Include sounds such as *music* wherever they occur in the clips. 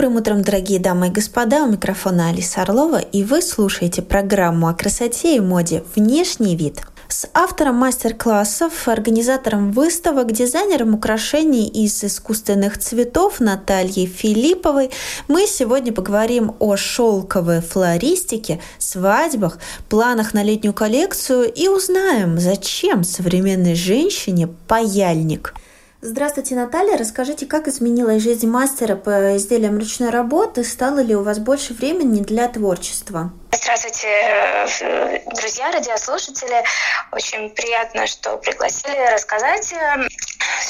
Добрым утром, дорогие дамы и господа! У микрофона Алиса Орлова, и вы слушаете программу о красоте и моде. «Внешний вид» с автором мастер-классов, организатором выставок, дизайнером украшений из искусственных цветов Натальей Филипповой мы сегодня поговорим о шелковой флористике, свадьбах, планах на летнюю коллекцию и узнаем, зачем современной женщине паяльник – Здравствуйте, Наталья. Расскажите, как изменилась жизнь мастера по изделиям ручной работы? Стало ли у вас больше времени для творчества? Здравствуйте, э, друзья, радиослушатели. Очень приятно, что пригласили рассказать э,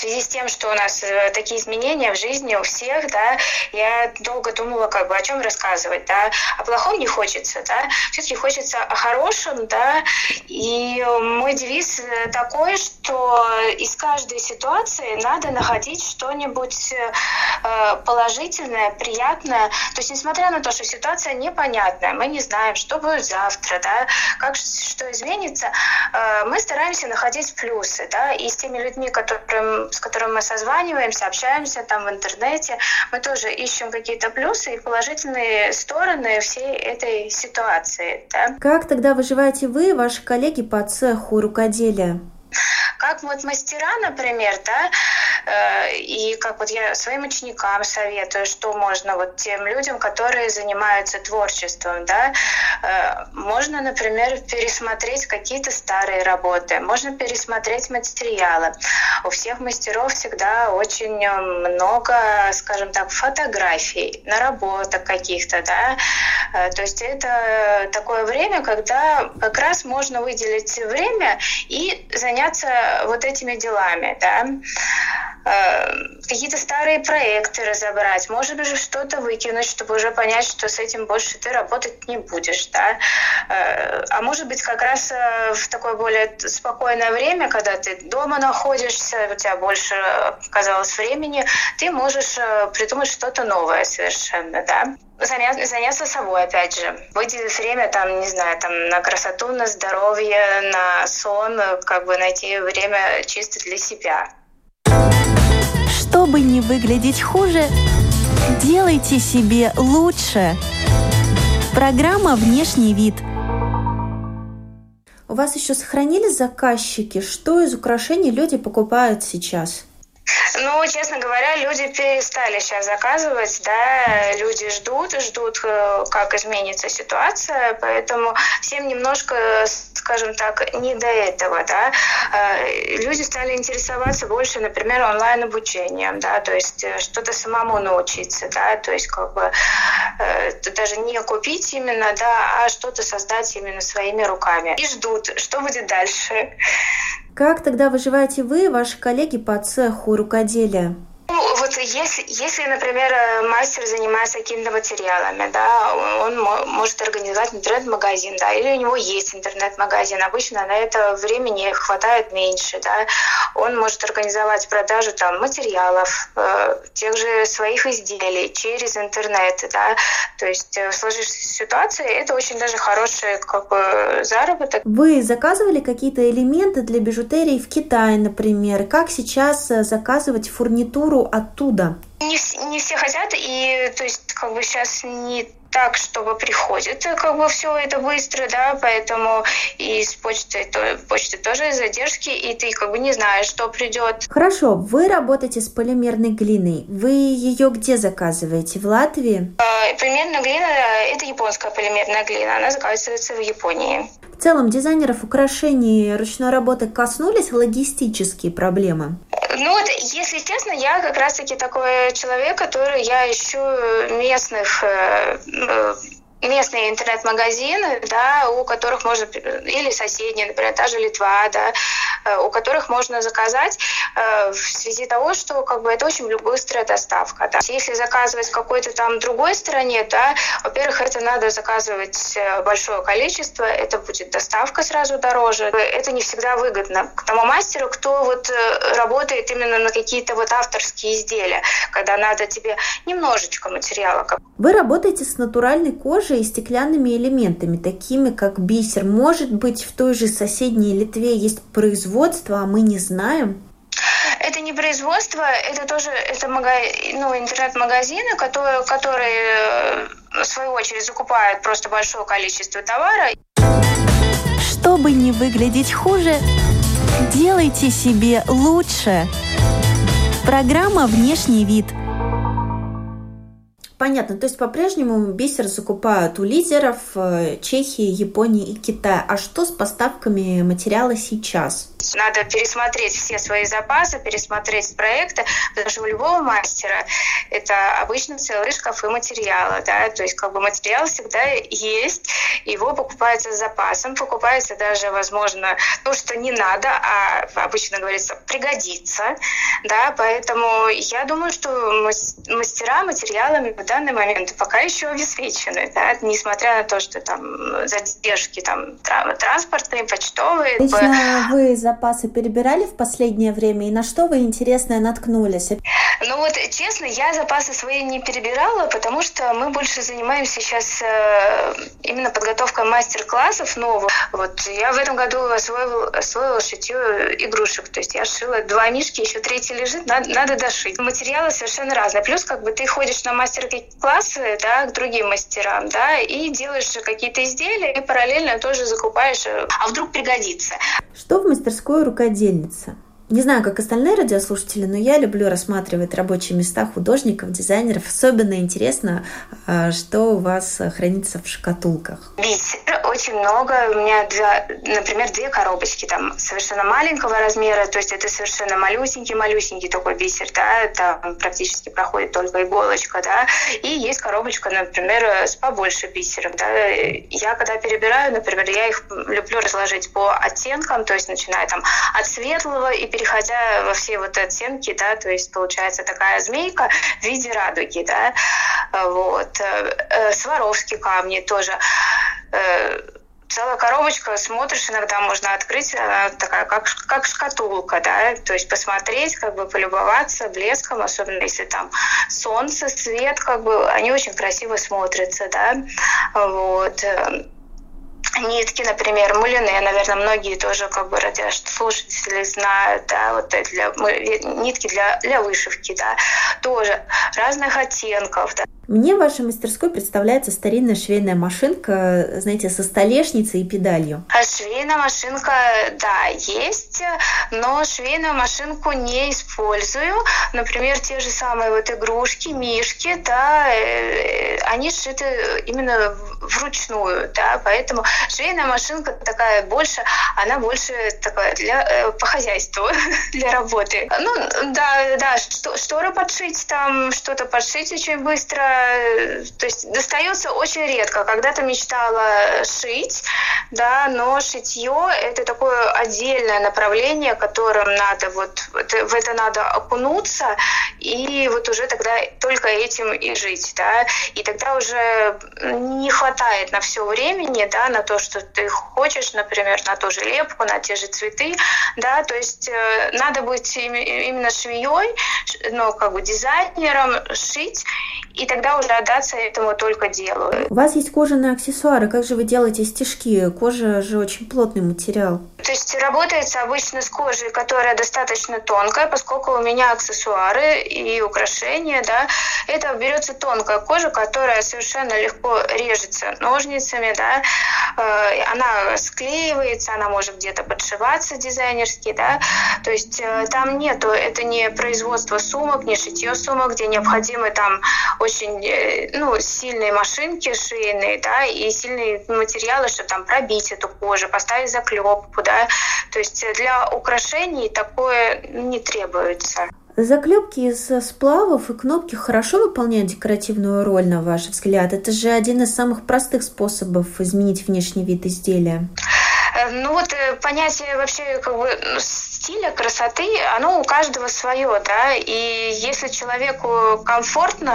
связи с тем, что у нас э, такие изменения в жизни у всех, да, я долго думала, как бы, о чем рассказывать, да, о плохом не хочется, да, все-таки хочется о хорошем, да, и мой девиз такой, что из каждой ситуации надо находить что-нибудь положительное, приятное, то есть несмотря на то, что ситуация непонятная, мы не знаем, что будет завтра, да, как что изменится, э, мы стараемся находить плюсы, да, и с теми людьми, которым, с которыми мы созваниваемся, общаемся там в интернете, мы тоже ищем какие-то плюсы и положительные стороны всей этой ситуации, да. Как тогда выживаете вы, ваши коллеги по цеху рукоделия? Как вот мастера, например, да, э, и как вот я своим ученикам советую, что можно вот тем людям, которые занимаются творчеством, да, э, можно, например, пересмотреть какие-то старые работы, можно пересмотреть материалы. У всех мастеров всегда очень много, скажем так, фотографий, наработок каких-то, да, то есть это такое время, когда как раз можно выделить время и заняться вот этими делами, да, э, какие-то старые проекты разобрать, может быть, что-то выкинуть, чтобы уже понять, что с этим больше ты работать не будешь, да, э, а может быть, как раз э, в такое более спокойное время, когда ты дома находишься, у тебя больше оказалось времени, ты можешь придумать что-то новое совершенно, да заняться собой, опять же. Выделить время, там, не знаю, там, на красоту, на здоровье, на сон, как бы найти время чисто для себя. Чтобы не выглядеть хуже, делайте себе лучше. Программа «Внешний вид» У вас еще сохранились заказчики? Что из украшений люди покупают сейчас? Ну, честно говоря, люди перестали сейчас заказывать, да, люди ждут, ждут, э, как изменится ситуация, поэтому всем немножко, скажем так, не до этого, да. Э, люди стали интересоваться больше, например, онлайн-обучением, да, то есть э, что-то самому научиться, да, то есть как бы даже не купить именно, да, а что-то создать именно своими руками. И ждут, что будет дальше. Как тогда выживаете вы ваши коллеги по цеху рукоделия? Ну, вот если, если, например, э, мастер занимается какими-то материалами, да, он может организовать интернет-магазин, да, или у него есть интернет-магазин, обычно на это времени хватает меньше, да, он может организовать продажу там материалов, э, тех же своих изделий через интернет, да, то есть э, в сложившейся ситуации это очень даже хороший как бы заработок. Вы заказывали какие-то элементы для бижутерии в Китае, например? Как сейчас э, заказывать фурнитуру оттуда? Не, не все хотят, и то есть как бы сейчас не так, чтобы приходит как бы все это быстро, да, поэтому и с почтой, то, почты тоже задержки, и ты как бы не знаешь, что придет. Хорошо, вы работаете с полимерной глиной. Вы ее где заказываете? В Латвии? Э, полимерная глина – это японская полимерная глина, она заказывается в Японии. В целом, дизайнеров украшений ручной работы коснулись логистические проблемы? Ну вот, если честно, я как раз-таки такой человек, который я ищу местных э, э, местные интернет-магазины, да, у которых можно, или соседние, например, та же Литва, да, э, у которых можно заказать э, в связи того, что как бы это очень быстрая доставка. Да. Если заказывать в какой-то там другой стране, да, во-первых, это надо заказывать э, большое количество, это будет доставка сразу дороже. Это не всегда выгодно к тому мастеру, кто вот работает именно на какие-то вот авторские изделия, когда надо тебе немножечко материала. Вы работаете с натуральной кожей и стеклянными элементами, такими как бисер. Может быть, в той же соседней Литве есть производство, а мы не знаем? Это не производство, это тоже это мага... ну, интернет-магазины, которые, которые, э, в свою очередь, закупают просто большое количество товара. Чтобы не выглядеть хуже, делайте себе лучше. Программа «Внешний вид» – Понятно, то есть по-прежнему бисер закупают у лидеров э, Чехии, Японии и Китая. А что с поставками материала сейчас? Надо пересмотреть все свои запасы, пересмотреть проекты, потому что у любого мастера это обычно целые шкафы материала, да, то есть как бы материал всегда есть, его покупается с запасом, покупается даже, возможно, то, что не надо, а обычно говорится, пригодится, да, поэтому я думаю, что мастера материалами в данный момент пока еще обеспечены, да, несмотря на то, что там задержки там транспортные, почтовые. Лично вы за запасы перебирали в последнее время и на что вы интересное наткнулись? Ну вот, честно, я запасы свои не перебирала, потому что мы больше занимаемся сейчас э, именно подготовкой мастер-классов новых. Вот я в этом году освоила, освоила шитье игрушек. То есть я шила два мишки, еще третий лежит, надо, надо дошить. Материалы совершенно разные. Плюс как бы ты ходишь на мастер-классы, да, к другим мастерам, да, и делаешь какие-то изделия, и параллельно тоже закупаешь, а вдруг пригодится. Что в мастерской рукодельница? Не знаю, как остальные радиослушатели, но я люблю рассматривать рабочие места художников, дизайнеров. Особенно интересно, а, что у вас хранится в шкатулках. Бисер очень много. У меня, два, например, две коробочки там совершенно маленького размера, то есть это совершенно малюсенький-малюсенький такой бисер, да, там практически проходит только иголочка, да, и есть коробочка, например, с побольше бисером, да. Я когда перебираю, например, я их люблю разложить по оттенкам, то есть начиная там от светлого и переходя во все вот оттенки, да, то есть получается такая змейка в виде радуги, да, вот. Э, э, Сваровские камни тоже э, целая коробочка, смотришь, иногда можно открыть, она такая, как, как шкатулка, да, то есть посмотреть, как бы полюбоваться блеском, особенно если там солнце, свет, как бы, они очень красиво смотрятся, да, вот нитки, например, мулине, наверное, многие тоже как бы радиослушатели знают, да, вот для нитки для, для вышивки, да, тоже разных оттенков, да. Мне в вашей мастерской представляется старинная швейная машинка, знаете, со столешницей и педалью. А швейная машинка, да, есть, но швейную машинку не использую. Например, те же самые вот игрушки, мишки, да, э, они сшиты именно вручную, да, поэтому швейная машинка такая больше, она больше такая для, э, по хозяйству, *laughs* для работы. Ну, да, да, шторы подшить там, что-то подшить очень быстро, то есть достается очень редко. Когда-то мечтала шить, да, но шитье это такое отдельное направление, которым надо вот в это надо окунуться и вот уже тогда только этим и жить, да, и тогда уже не хватает на все времени, да, на то, что ты хочешь, например, на ту же лепку, на те же цветы, да, то есть э, надо быть именно швеей, ну, как бы дизайнером, шить, и тогда уже отдаться этому только делу. У вас есть кожаные аксессуары. Как же вы делаете стежки? Кожа же очень плотный материал. То есть работается обычно с кожей, которая достаточно тонкая, поскольку у меня аксессуары и украшения, да, это берется тонкая кожа, которая совершенно легко режется ножницами, да, э, она склеивается, она может где-то подшиваться дизайнерски, да, то есть э, там нету, это не производство сумок, не шитье сумок, где необходимы там очень э, ну, сильные машинки швейные, да, и сильные материалы, чтобы там пробить эту кожу, поставить заклепку, да. То есть для украшений такое не требуется. Заклепки из сплавов и кнопки хорошо выполняют декоративную роль, на ваш взгляд? Это же один из самых простых способов изменить внешний вид изделия. Э, ну вот э, понятие вообще как бы ну, стиля, красоты, оно у каждого свое, да, и если человеку комфортно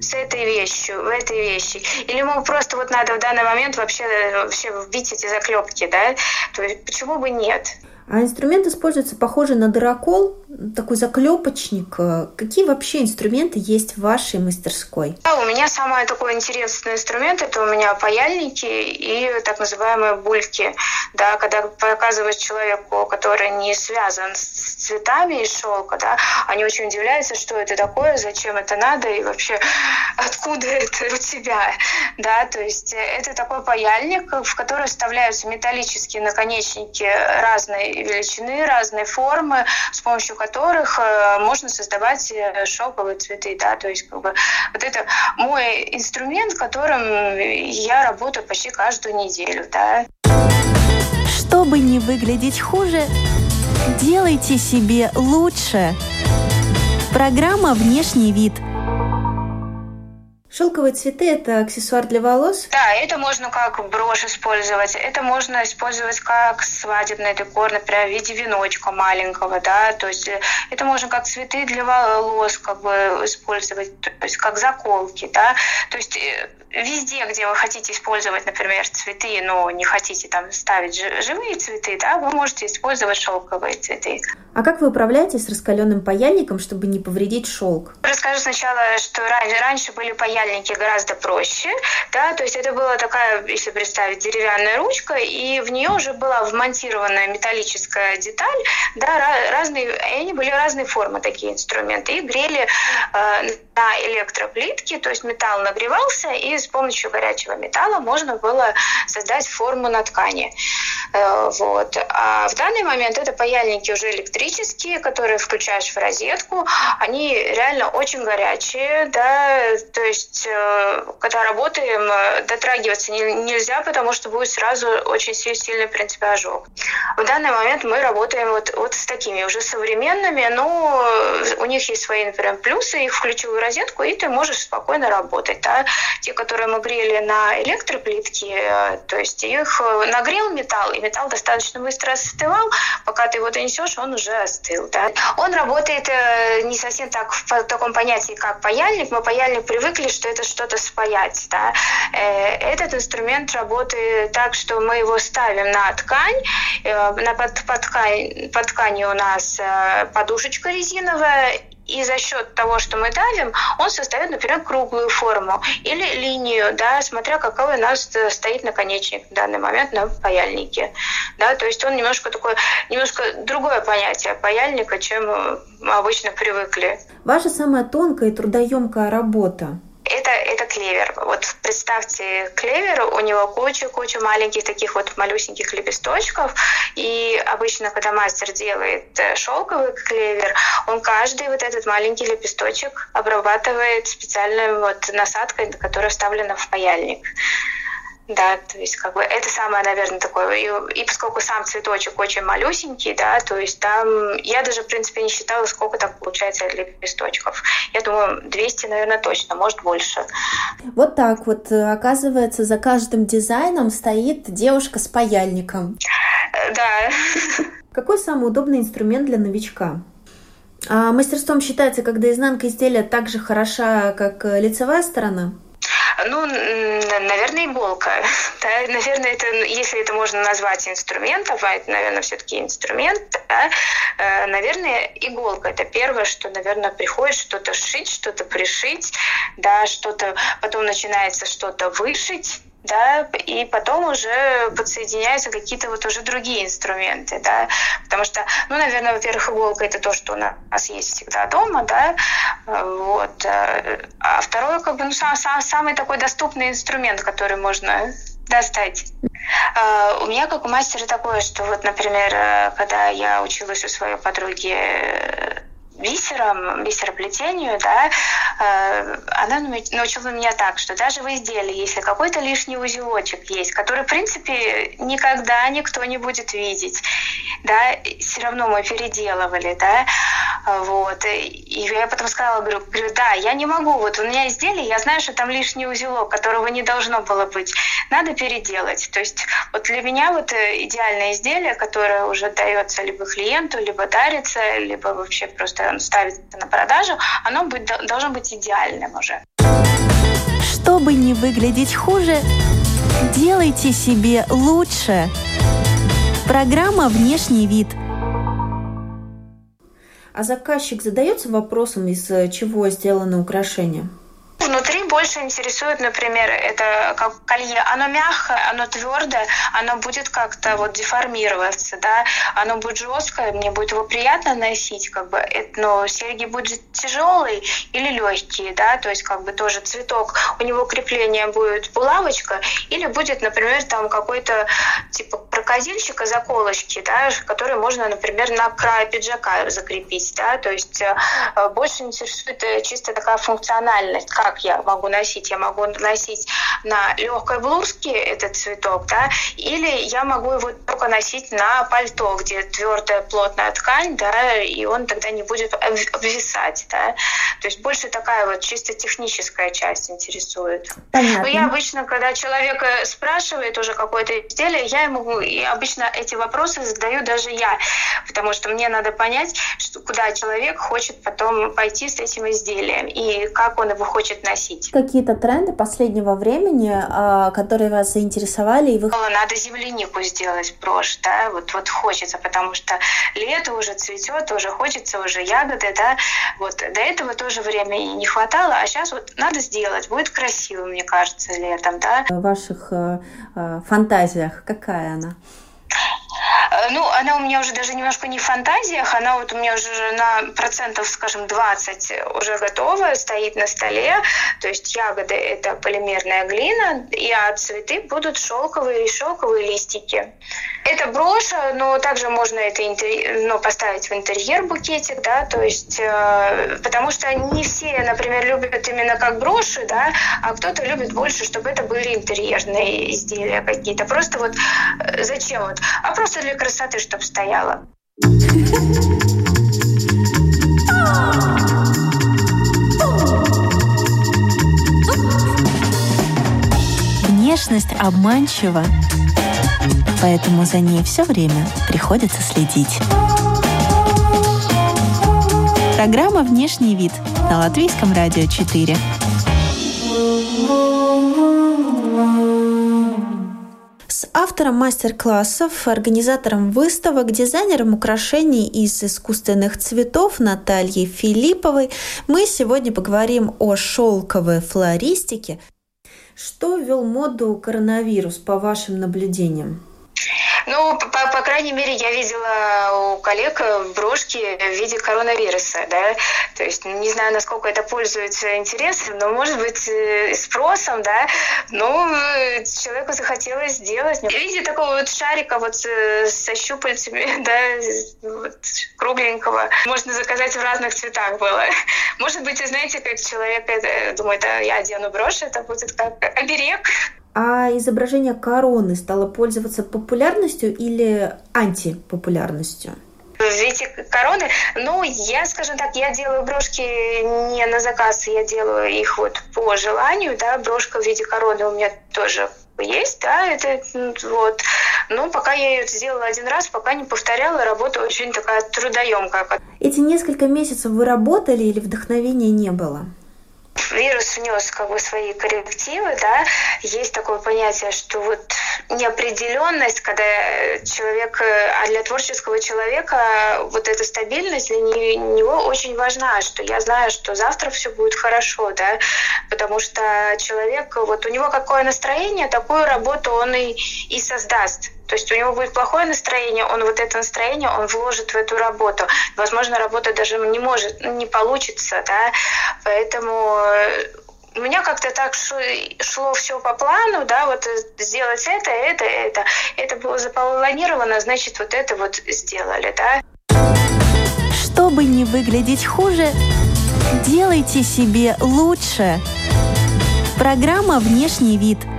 с этой вещью, в этой вещи, или ему просто вот надо в данный момент вообще, вообще вбить эти заклепки, да, то почему бы нет? А инструмент используется похоже на дырокол, такой заклепочник. Какие вообще инструменты есть в вашей мастерской? Да, у меня самый такой интересный инструмент это у меня паяльники и так называемые бульки. Да, когда показываешь человеку, который не связан с цветами из шелка, да, они очень удивляются, что это такое, зачем это надо и вообще откуда это у тебя. Да, то есть это такой паяльник, в который вставляются металлические наконечники разной величины, разной формы, с помощью которых э, можно создавать э, шелковые цветы. Да? То есть как бы, вот это мой инструмент, которым я работаю почти каждую неделю. Да? Чтобы не выглядеть хуже, делайте себе лучше. Программа «Внешний вид» – Шелковые цветы – это аксессуар для волос? Да, это можно как брошь использовать, это можно использовать как свадебный декор, например, в виде веночка маленького, да, то есть э, это можно как цветы для волос как бы использовать, то есть как заколки, да, то есть э, везде, где вы хотите использовать, например, цветы, но не хотите там ставить живые цветы, да, вы можете использовать шелковые цветы. А как вы управляетесь с раскаленным паяльником, чтобы не повредить шелк? Расскажу сначала, что раньше были паяльники гораздо проще, да, то есть это была такая, если представить, деревянная ручка, и в нее уже была вмонтирована металлическая деталь, да, разные, они были разные формы, такие инструменты, и грели э, на электроплитке, то есть металл нагревался, и с помощью горячего металла можно было создать форму на ткани. Э, вот. А в данный момент это паяльники уже электрические, которые включаешь в розетку. Они реально очень горячие, да, то есть э, когда работаем, дотрагиваться нельзя, потому что будет сразу очень сильный, в принципе, ожог. В данный момент мы работаем вот, вот с такими уже современными, но у них есть свои, например, плюсы, их в розетку, и ты можешь спокойно работать. Да? Те, которые мы грели на электроплитке, э, то есть их нагрел металл, и металл достаточно быстро остывал, пока ты его донесешь, он уже остыл. Да? Он работает э, не совсем так в таком понятии, как паяльник. Мы паяльник привыкли, что это что-то спаять. Да? Э, этот инструмент работает так, что мы его ставим на ткань, э, на под, под, ткань, под тканью у нас подушечка резиновая, и за счет того, что мы давим, он создает, например, круглую форму или линию, да, смотря какой у нас стоит наконечник в данный момент на паяльнике. Да, то есть он немножко такое, немножко другое понятие паяльника, чем мы обычно привыкли. Ваша самая тонкая и трудоемкая работа это, это клевер. Вот представьте клевер, у него куча-куча маленьких таких вот малюсеньких лепесточков. И обычно, когда мастер делает э, шелковый клевер, он каждый вот этот маленький лепесточек обрабатывает специальной вот насадкой, которая вставлена в паяльник. Да, то есть как бы это самое, наверное, такое. И, и поскольку сам цветочек очень малюсенький, да, то есть там я даже, в принципе, не считала, сколько там получается лепесточков. Я думаю, 200, наверное, точно, может больше. Вот так вот, оказывается, за каждым дизайном стоит девушка с паяльником. Да. *laughs* Какой самый удобный инструмент для новичка? А мастерством считается, когда изнанка изделия так же хороша, как лицевая сторона? Ну, наверное, иголка. *laughs* Да? Наверное, это, если это можно назвать инструментом, а это, наверное, все-таки инструмент, да? Э, наверное, иголка. Это первое, что, наверное, приходит что-то шить, что-то пришить, да, что-то, потом начинается что-то вышить, да, и потом уже подсоединяются какие-то вот уже другие инструменты, да, потому что, ну, наверное, во-первых, иголка это то, что у нас есть всегда дома, да, вот, а второе, как бы, ну, сам, сам, самый такой доступный инструмент, который можно достать. А, у меня, как у мастера, такое, что вот, например, когда я училась у своей подруги бисером, бисероплетению, да, э, она научила меня так, что даже в изделии, если какой-то лишний узелочек есть, который, в принципе, никогда никто не будет видеть, да, все равно мы переделывали, да, Вот. И я потом сказала, говорю, говорю, да, я не могу, вот у меня изделие, я знаю, что там лишний узелок, которого не должно было быть. Надо переделать. То есть вот для меня вот э, идеальное изделие, которое уже дается либо клиенту, либо дарится, либо вообще просто он ставится на продажу, оно будет, должно быть идеальным уже. Чтобы не выглядеть хуже, делайте себе лучше. Программа «Внешний вид» – а заказчик задается вопросом, из чего сделано украшение? Больше интересует, например, это как колье. Оно мягкое, оно твердое, оно будет как-то вот деформироваться, да, оно будет жесткое, мне будет его приятно носить, как бы, но серьги будут тяжелые или легкие, да, то есть как бы тоже цветок, у него крепление будет булавочка или будет, например, там какой-то типа крокодильчика заколочки, да, которые можно, например, на край пиджака закрепить, да, то есть э, больше интересует э, чисто такая функциональность, как я могу носить? Я могу носить на легкой блузке этот цветок, да, или я могу его только носить на пальто, где твердая плотная ткань, да, и он тогда не будет обвисать, да. То есть больше такая вот чисто техническая часть интересует. Понятно. Но я обычно, когда человек спрашивает уже какое-то изделие, я ему и обычно эти вопросы задаю даже я, потому что мне надо понять, что, куда человек хочет потом пойти с этим изделием и как он его хочет носить. Какие-то тренды последнего времени, а, которые вас заинтересовали? И вы... Надо землянику сделать брошь, да, вот, вот хочется, потому что лето уже цветет, уже хочется уже ягоды, да, вот до этого тоже времени не хватало, а сейчас вот надо сделать, будет красиво, мне кажется, летом, да. В ваших э, э, фантазиях какая она? Э, ну, она у меня уже даже немножко не в фантазиях, она вот у меня уже на процентов, скажем, 20 уже готова, стоит на столе. То есть ягоды – это полимерная глина, и а цветы будут шелковые, шелковые листики. Это броша, но также можно это интерьер, ну, поставить в интерьер букетик, да, то есть, э, потому что не все, например, любят именно как броши, да, а кто-то любит больше, чтобы это были интерьерные изделия какие-то. Просто вот э, зачем вот? А просто для красоты, чтобы стояла. Внешность обманчива поэтому за ней все время приходится следить. Программа «Внешний вид» на Латвийском радио 4. Автором мастер-классов, организатором выставок, дизайнером украшений из искусственных цветов Натальей Филипповой мы сегодня поговорим о шелковой флористике. Что ввел моду коронавирус, по вашим наблюдениям? Ну, по, по крайней мере, я видела у коллег брошки в виде коронавируса, да, то есть не знаю, насколько это пользуется интересом, но, может быть, э, спросом, да, но э, человеку захотелось сделать. В виде такого вот шарика вот э, со щупальцами, *laughs* да, вот, кругленького, можно заказать в разных цветах было. Может быть, знаете, как человек думает, а я одену брошь, это будет как оберег, а изображение короны стало пользоваться популярностью или антипопулярностью? в виде короны. Ну, я, скажем так, я делаю брошки не на заказ, я делаю их вот по желанию, да, брошка в виде короны у меня тоже есть, да, это вот. Но пока я ее сделала один раз, пока не повторяла, работа очень такая трудоемкая. Эти несколько месяцев вы работали или вдохновения не было? Вирус внес как бы свои коррективы, да, есть такое понятие, что вот неопределенность, когда человек, а для творческого человека вот эта стабильность для него очень важна, что я знаю, что завтра все будет хорошо, да, потому что человек, вот у него какое настроение, такую работу он и, и создаст. То есть у него будет плохое настроение, он вот это настроение он вложит в эту работу. Возможно, работа даже не может, не получится, да. Поэтому э, у меня как-то так шло, шло все по плану, да, вот сделать это, это, это. Это было запланировано, значит, вот это вот сделали, да. Чтобы не выглядеть хуже, делайте себе лучше. Программа «Внешний вид» –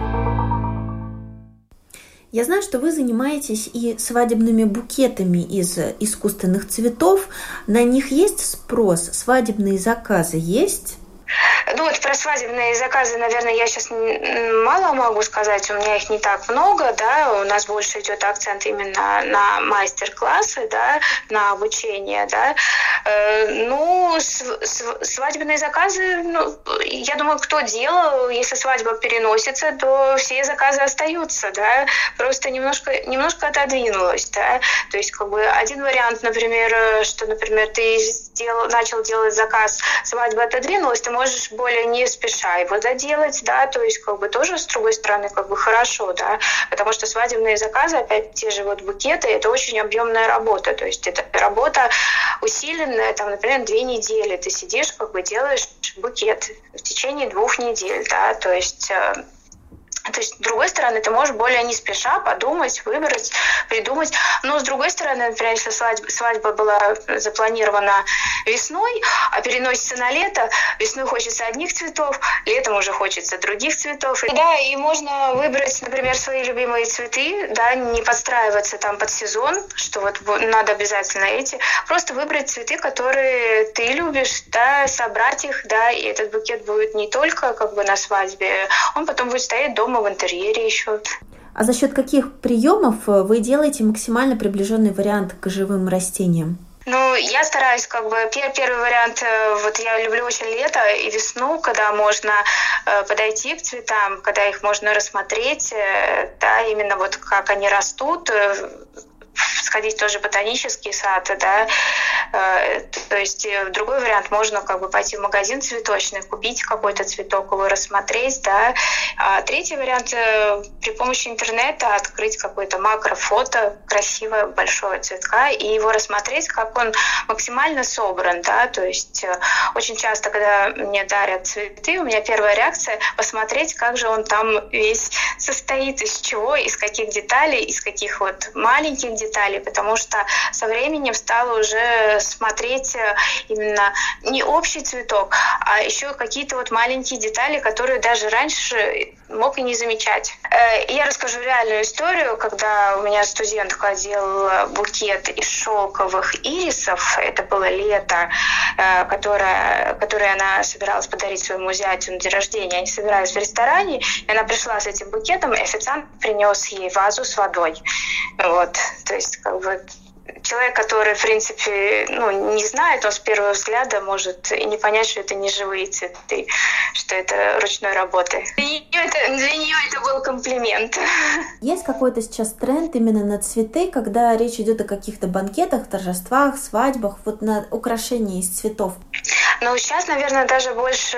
Я знаю, что вы занимаетесь и свадебными букетами из искусственных цветов. На них есть спрос? Свадебные заказы есть? Ну вот про свадебные заказы, наверное, я сейчас мало могу сказать, у меня их не так много, да, у нас больше идет акцент именно на мастер-классы, да, на обучение, да. Э, ну, свадебные заказы, ну, я думаю, кто делал, если свадьба переносится, то все заказы остаются, да, просто немножко, немножко отодвинулось, да, то есть как бы один вариант, например, что, например, ты сделал, начал делать заказ, свадьба отодвинулась, ты можешь более не спеша его доделать, да, то есть как бы тоже с другой стороны как бы хорошо, да, потому что свадебные заказы, опять те же вот букеты, это очень объемная работа, то есть это работа усиленная, там, например, две недели ты сидишь, как бы делаешь букет в течение двух недель, да, то есть э, то есть, с другой стороны, ты можешь более не спеша подумать, выбрать, придумать. Но, с другой стороны, например, если свадьба, свадьба была запланирована весной, а переносится на лето, весной хочется одних цветов, летом уже хочется других цветов. И, да, и можно выбрать, например, свои любимые цветы, да, не подстраиваться там под сезон, что вот надо обязательно эти, просто выбрать цветы, которые ты любишь, да, собрать их, да, и этот букет будет не только как бы на свадьбе, он потом будет стоять дома дома, в интерьере еще. А за счет каких приемов э, вы делаете максимально приближенный вариант к живым растениям? Ну, я стараюсь, как бы, первый вариант, э, вот я люблю очень лето и весну, когда можно э, подойти к цветам, когда их можно рассмотреть, да, именно вот как они растут, сходить тоже в ботанический сад, да, э, то есть э, другой вариант, можно как бы пойти в магазин цветочный, купить какой-то цветок, его рассмотреть, да, а третий вариант э, при помощи интернета открыть какое-то макрофото красивое большого цветка и его рассмотреть, как он максимально собран, да, то есть очень часто, когда мне дарят цветы, у меня первая реакция посмотреть, как же он там весь состоит, из чего, из каких деталей, из каких вот маленьких деталей, потому что со временем стала уже смотреть э, именно не общий цветок, а еще какие-то вот маленькие детали, которые даже раньше мог и не замечать. Э, я расскажу реальную историю, когда у меня студентка делала букет из шелковых ирисов, это было лето, э, которое, которое она собиралась подарить своему зятю на день рождения. Они собирались в ресторане, и она пришла с этим букетом, и официант принес ей вазу с водой. Вот, то есть как бы человек, который, в принципе, ну, не знает, он с первого взгляда может и не понять, что это не живые цветы, что это ручной работы. Для нее это, для нее это был комплимент. Есть какой-то сейчас тренд именно на цветы, когда речь идет о каких-то банкетах, торжествах, свадьбах, вот на украшении из цветов? Ну, сейчас, наверное, даже больше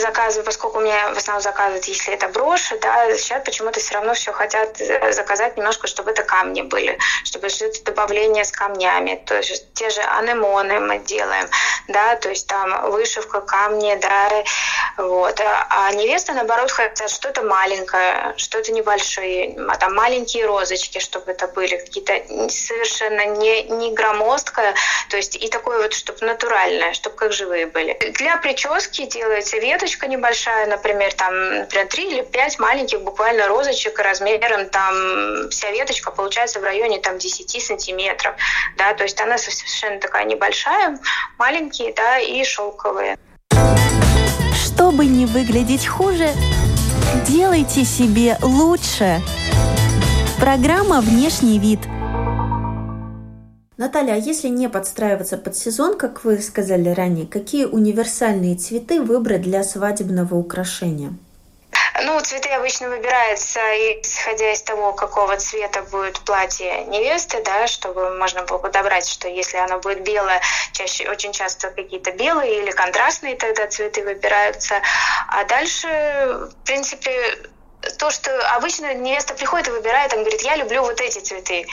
заказываю, поскольку у меня в основном заказывают, если это броши, да, сейчас почему-то все равно все хотят э, заказать немножко, чтобы это камни были, чтобы что-то добавление с камнями, то есть те же анемоны мы делаем, да, то есть там вышивка, камни, да, вот. А невеста, наоборот, хотят что-то маленькое, что-то небольшое, а там маленькие розочки, чтобы это были какие-то совершенно не, не громоздкое, то есть и такое вот, чтобы натуральное, чтобы как живые были. Для прически делается веточка небольшая, например, там, например, 3 или 5 маленьких буквально розочек размером, там, вся веточка получается в районе там 10 сантиметров, да, то есть она совершенно такая небольшая, маленькие, да, и шелковые. Чтобы не выглядеть хуже, делайте себе лучше. Программа «Внешний вид» – Наталья, а если не подстраиваться под сезон, как вы сказали ранее, какие универсальные цветы выбрать для свадебного украшения? Ну, цветы обычно выбираются, исходя из того, какого цвета будет платье невесты, да, чтобы можно было подобрать, что если оно будет белое, чаще, очень часто какие-то белые или контрастные тогда цветы выбираются. А дальше, в принципе, то, что обычно невеста приходит и выбирает, он говорит, я люблю вот эти цветы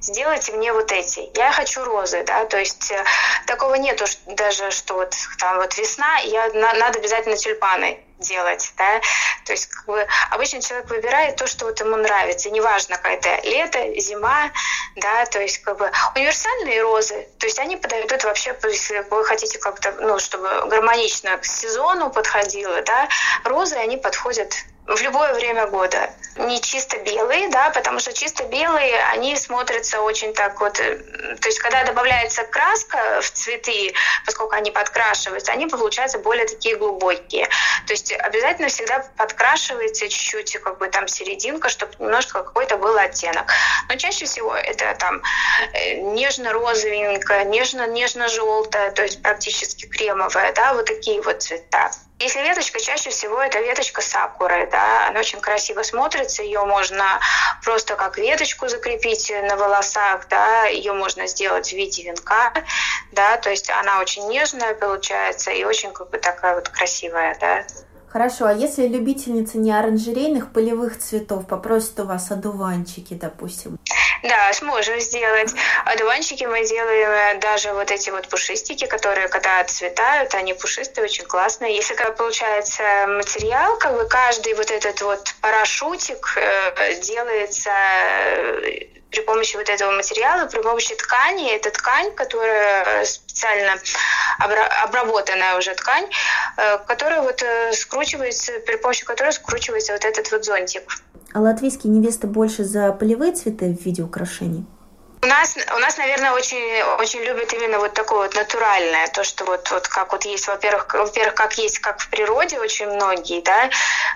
сделайте мне вот эти. Я хочу розы, да, то есть э, такого нету даже, что вот там вот весна, я, на, надо обязательно тюльпаны делать, да, то есть как бы обычно человек выбирает то, что вот ему нравится, неважно, какая это лето, зима, да, то есть как бы универсальные розы, то есть они подойдут вообще, если вы хотите как-то, ну, чтобы гармонично к сезону подходило, да, розы, они подходят в любое время года. Не чисто белые, да, потому что чисто белые, они смотрятся очень так вот... Э, то есть, когда добавляется краска в цветы, поскольку они подкрашиваются, они получаются более такие глубокие. То есть, обязательно всегда подкрашивается чуть-чуть, как бы там серединка, чтобы немножко какой-то был оттенок. Но чаще всего это там э, нежно-розовенькое, нежно-нежно-желтое, то есть практически кремовое, да, вот такие вот цвета. Если веточка, чаще всего это веточка сакуры, да, она очень красиво смотрится, ее можно просто как веточку закрепить на волосах, да, ее можно сделать в виде венка, да, то есть она очень нежная получается и очень как бы такая вот красивая, да. Хорошо, а если любительница не оранжерейных полевых цветов попросит у вас одуванчики, допустим? Да, сможем сделать. Одуванчики мы делаем э, даже вот эти вот пушистики, которые когда отцветают, они пушистые, очень классные. Если когда получается материал, как бы каждый вот этот вот парашютик э, делается э, при помощи вот этого материала, при помощи ткани. Это ткань, которая специально обработанная уже ткань, э, которая вот э, скручивается, при помощи которой скручивается вот этот вот зонтик. А латвийские невесты больше за полевые цветы в виде украшений? У нас, у нас, наверное, очень, очень любят именно вот такое вот натуральное, то, что вот, вот как вот есть, во-первых, во-первых, как есть, как в природе очень многие, да,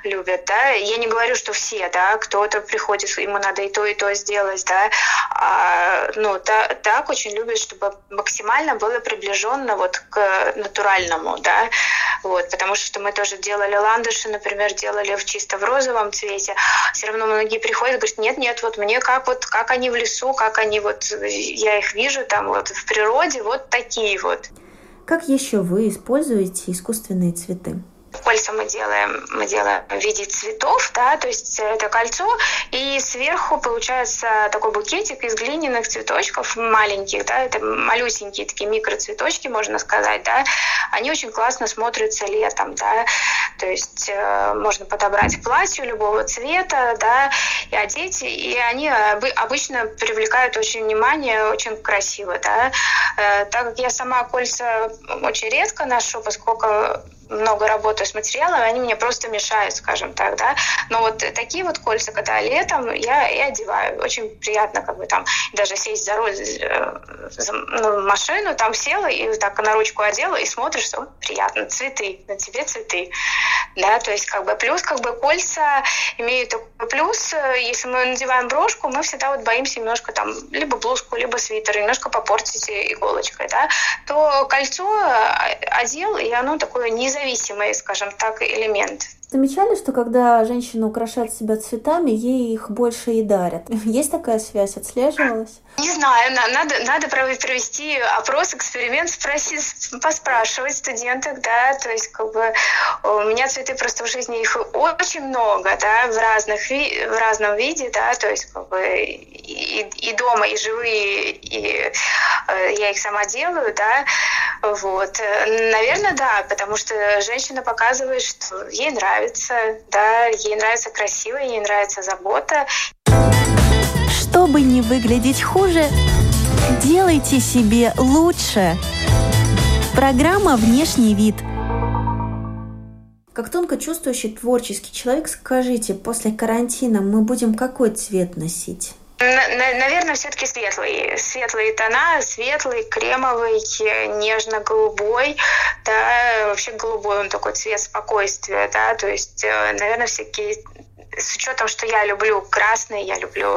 любят, да. Я не говорю, что все, да, кто-то приходит, ему надо и то, и то сделать, да. А, ну, да, так очень любят, чтобы максимально было приближенно вот к натуральному, да. Вот, потому что мы тоже делали ландыши, например, делали в чисто в розовом цвете. Все равно многие приходят говорят, нет, нет, вот мне как вот, как они в лесу, как они вот вот я их вижу там вот в природе, вот такие вот. Как еще вы используете искусственные цветы? кольца мы делаем, мы делаем в виде цветов, да, то есть это кольцо, и сверху получается такой букетик из глиняных цветочков маленьких, да, это малюсенькие такие микроцветочки, можно сказать, да, они очень классно смотрятся летом, да, то есть э, можно подобрать платье любого цвета, да, и одеть, и они обычно привлекают очень внимание, очень красиво, да, э, так как я сама кольца очень редко ношу, поскольку много работаю с материалами, они мне просто мешают, скажем так, да. Но вот такие вот кольца, когда летом, я и одеваю. Очень приятно как бы там даже сесть за руль э, за, ну, машину, там села и так на ручку одела и смотришь, что приятно, цветы, на тебе цветы. Да, то есть как бы плюс как бы кольца имеют такой плюс, если мы надеваем брошку, мы всегда вот боимся немножко там либо блузку, либо свитер, немножко попортить иголочкой, да, то кольцо э, одел, и оно такое не независимый, скажем так, элемент. Замечали, что когда женщина украшает себя цветами, ей их больше и дарят? *laughs* Есть такая связь, отслеживалась? Не знаю, надо, надо провести опрос, эксперимент, спросить, поспрашивать студенток, да, то есть как бы у меня цветы просто в жизни их очень много, да, в разных в разном виде, да, то есть как бы и, и дома, и живые, и э, я их сама делаю, да, вот, наверное, да, потому что женщина показывает, что ей нравится, да, ей нравится красиво, ей нравится забота, чтобы не выглядеть хуже, делайте себе лучше. Программа «Внешний вид». Как тонко чувствующий творческий человек, скажите, после карантина мы будем какой цвет носить? Наверное, все-таки светлый. Светлые тона, светлый, кремовый, нежно-голубой, да, вообще голубой он такой цвет спокойствия, да, то есть, э, наверное, всякие с учетом, что я люблю красный, я люблю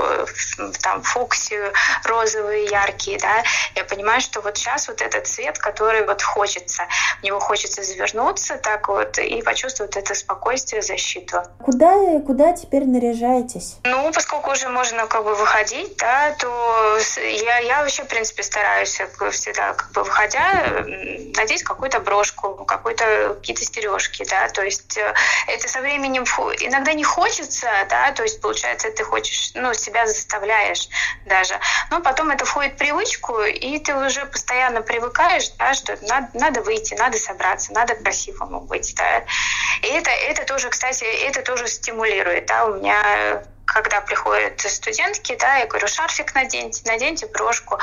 там фуксию, розовые, яркие, да, я понимаю, что вот сейчас вот этот цвет, который вот хочется, в него хочется завернуться так вот и почувствовать это спокойствие, защиту. Куда, куда теперь наряжаетесь? Ну, поскольку уже можно как бы выходить, да, то я, я вообще, в принципе, стараюсь всегда, как бы выходя, надеть какую-то брошку, какую-то какие-то стережки, да, то есть э, это со временем иногда не хочется, хочется, да, то есть, получается, ты хочешь, ну, себя заставляешь даже. Но потом это входит в привычку, и ты уже постоянно привыкаешь, да, что надо, надо выйти, надо собраться, надо красивому быть, да. И это, это тоже, кстати, это тоже стимулирует, да, у меня когда приходят студентки, да, я говорю, шарфик наденьте, наденьте брошку.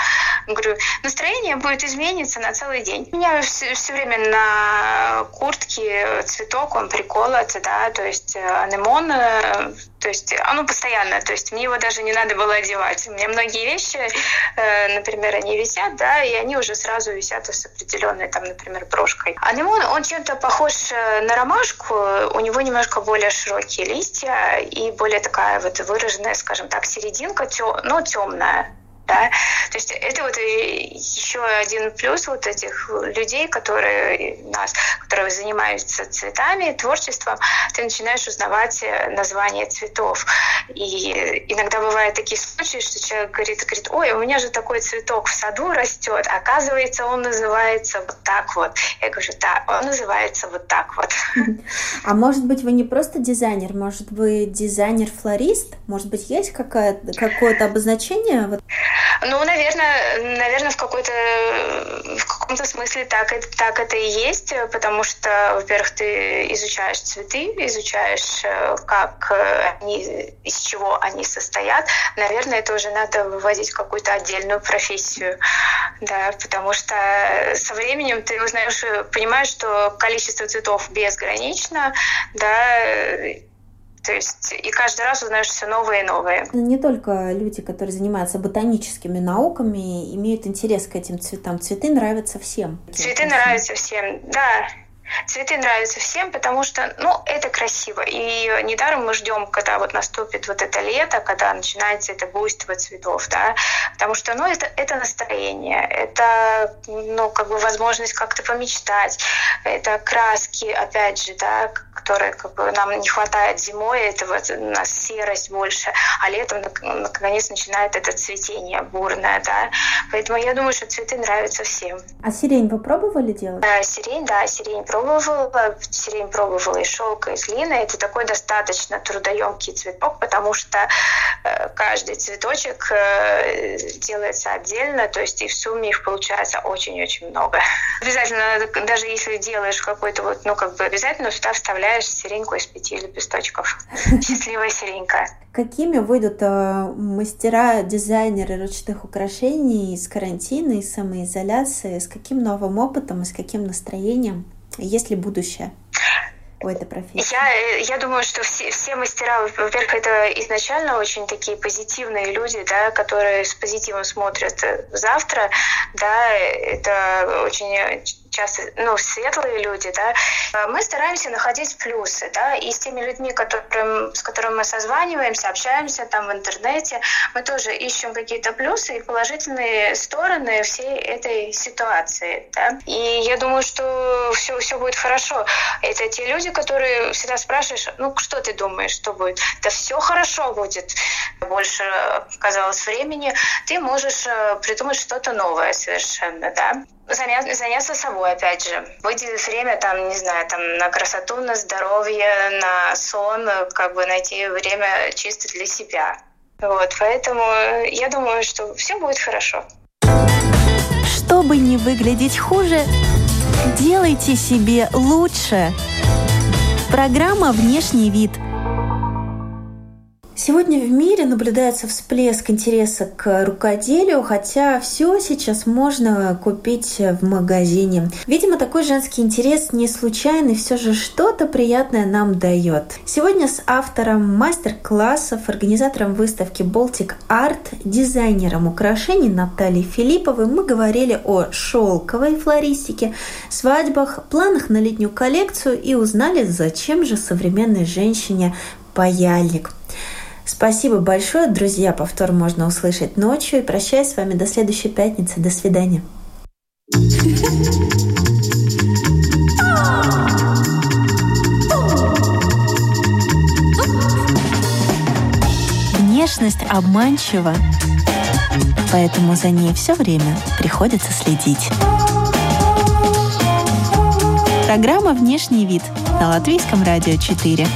Говорю, настроение будет измениться на целый день. У меня все, все время на куртке цветок, он приколот, да, то есть э, анемон, э, то есть оно постоянно, то есть мне его даже не надо было одевать. У меня многие вещи, э, например, они висят, да, и они уже сразу висят с определенной, там, например, брошкой. Анемон, он чем-то похож на ромашку, у него немножко более широкие листья и более такая вот выраженная, скажем так, серединка, тё, но темная да, то есть это вот еще один плюс вот этих людей, которые нас, которые занимаются цветами, творчеством, ты начинаешь узнавать э, названия цветов. И иногда бывают такие случаи, что человек говорит, говорит, ой, у меня же такой цветок в саду растет, оказывается, он называется вот так вот. Я говорю, да, он называется вот так вот. А может быть, вы не просто дизайнер, может быть, дизайнер-флорист? Может быть, есть какое-то обозначение? Ну, наверное, наверное, в какой-то в каком-то смысле так это, так это и есть, потому что, во-первых, ты изучаешь цветы, изучаешь, э, как они, из чего они состоят. Наверное, это уже надо выводить какую-то отдельную профессию, да, потому что со временем ты узнаешь, понимаешь, что количество цветов безгранично, да, то есть и каждый раз узнаешь все новое и новое. Не только люди, которые занимаются ботаническими науками, имеют интерес к этим цветам. Цветы нравятся всем. Цветы нравятся всем, да. Цветы нравятся всем, потому что, ну, это красиво. И недаром мы ждем, когда вот наступит вот это лето, когда начинается это буйство цветов, да, потому что, ну, это, это настроение, это, ну, как бы возможность как-то помечтать, это краски, опять же, да, которые как бы нам не хватает зимой, это вот у нас серость больше, а летом наконец начинает это цветение бурное, да. Поэтому я думаю, что цветы нравятся всем. А сирень вы пробовали делать? Э, сирень, да, сирень пробовала, сирень пробовала из шелка, из глины. Это такой достаточно трудоемкий цветок, потому что э, каждый цветочек э, делается отдельно, то есть и в сумме их получается очень-очень много. Обязательно, даже если делаешь какой-то вот, ну как бы обязательно сюда вставляешь сиреньку из пяти лепесточков. *laughs* Счастливая сиренька. Какими выйдут э, мастера, дизайнеры ручных украшений из карантина, из самоизоляции, с каким новым опытом и с каким настроением? Есть ли будущее? у этой профессии? Я, э, я думаю, что все, все мастера, во-первых, это изначально очень такие позитивные люди, да, которые с позитивом смотрят завтра, да, это очень часто, ну, светлые люди, да, мы стараемся находить плюсы, да, и с теми людьми, которым, с которыми мы созваниваемся, общаемся там в интернете, мы тоже ищем какие-то плюсы и положительные стороны всей этой ситуации, да. И я думаю, что все, все будет хорошо. Это те люди, которые всегда спрашиваешь, ну, что ты думаешь, что будет? Да все хорошо будет. Больше казалось времени, ты можешь э, придумать что-то новое совершенно, да заняться, заняться собой, опять же. Выделить время, там, не знаю, там, на красоту, на здоровье, на сон, как бы найти время чисто для себя. Вот, поэтому я думаю, что все будет хорошо. Чтобы не выглядеть хуже, делайте себе лучше. Программа «Внешний вид» – Сегодня в мире наблюдается всплеск интереса к рукоделию, хотя все сейчас можно купить в магазине. Видимо, такой женский интерес не случайный, все же что-то приятное нам дает. Сегодня с автором мастер-классов, организатором выставки Baltic Art, дизайнером украшений Натальей Филипповой мы говорили о шелковой флористике, свадьбах, планах на летнюю коллекцию и узнали, зачем же современной женщине паяльник. Спасибо большое, друзья. Повтор можно услышать ночью. И прощаюсь с вами до следующей пятницы. До свидания. Внешность обманчива, поэтому за ней все время приходится следить. Программа «Внешний вид» на Латвийском радио 4.